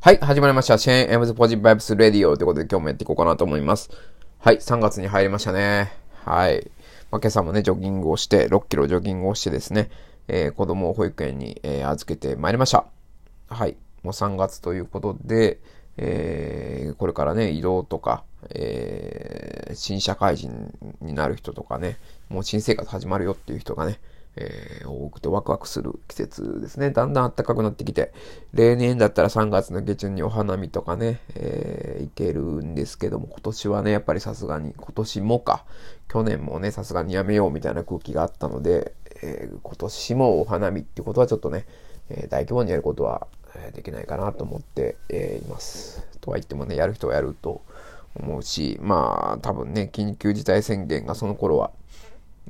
はい、始まりました。シェーン・エムズ・ポジティブ・バイブス・レディオということで今日もやっていこうかなと思います。はい、3月に入りましたね。はい。まあ、今朝もね、ジョギングをして、6キロジョギングをしてですね、えー、子供を保育園に、えー、預けてまいりました。はい。もう3月ということで、えー、これからね、移動とか、えー、新社会人になる人とかね、もう新生活始まるよっていう人がね、えー、多くてワクワクする季節ですね。だんだん暖かくなってきて、例年だったら3月の下旬にお花見とかね、えー、行けるんですけども、今年はね、やっぱりさすがに、今年もか、去年もね、さすがにやめようみたいな空気があったので、えー、今年もお花見ってことはちょっとね、え、大規模にやることは、できないかなと思って、えいます。とは言ってもね、やる人はやると思うし、まあ、多分ね、緊急事態宣言がその頃は、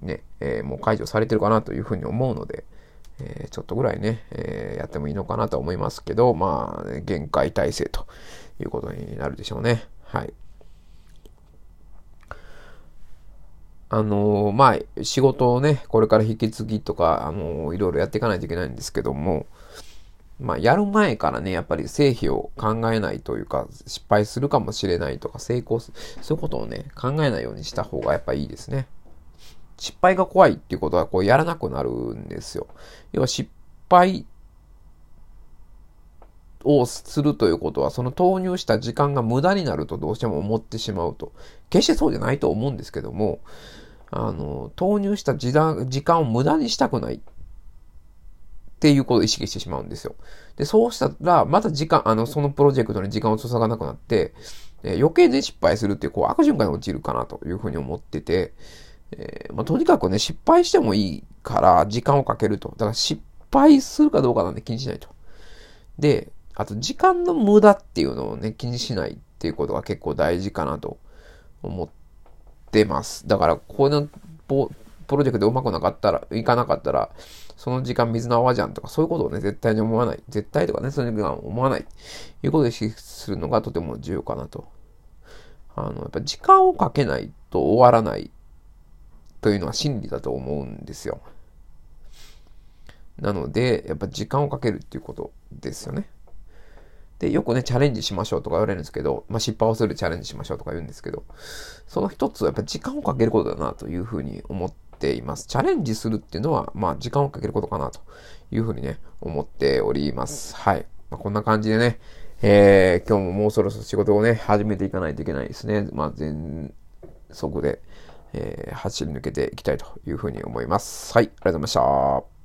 ね、えー、もう解除されてるかなというふうに思うので、えー、ちょっとぐらいね、えー、やってもいいのかなと思いますけど、まあ、限界体制ということになるでしょうね。はい。あの、まあ、仕事をね、これから引き継ぎとか、あの、いろいろやっていかないといけないんですけども、まあ、やる前からね、やっぱり成否を考えないというか、失敗するかもしれないとか、成功する、そういうことをね、考えないようにした方がやっぱいいですね。失敗が怖いっていうことはこうやらなくなるんですよ。要は失敗をするということは、その投入した時間が無駄になるとどうしても思ってしまうと。決してそうじゃないと思うんですけども、あの、投入した時間を無駄にしたくないっていうことを意識してしまうんですよ。で、そうしたら、また時間、あの、そのプロジェクトに時間を注がなくなって、え余計に失敗するっていう、こう、悪循環に陥るかなというふうに思ってて、えー、まあ、とにかくね、失敗してもいいから時間をかけると。だから失敗するかどうかなんて気にしないと。で、あと時間の無駄っていうのをね、気にしないっていうことが結構大事かなと思ってます。だから、このプロジェクトでうまくなかったら、いかなかったら、その時間水の泡じゃんとか、そういうことをね、絶対に思わない。絶対とかね、そういうのは思わない。いうことを意識するのがとても重要かなと。あの、やっぱ時間をかけないと終わらないというのは真理だと思うんですよ。なので、やっぱ時間をかけるっていうことですよね。で、よくね、チャレンジしましょうとか言われるんですけど、まあ、失敗をするチャレンジしましょうとか言うんですけど、その一つはやっぱ時間をかけることだなというふうに思っています。チャレンジするっていうのは、まあ、時間をかけることかなというふうにね、思っております。はい。まあ、こんな感じでね、えー、今日ももうそろそろ仕事をね、始めていかないといけないですね。まあ、全速で。えー、走り抜けていきたいというふうに思います。はい、ありがとうございました。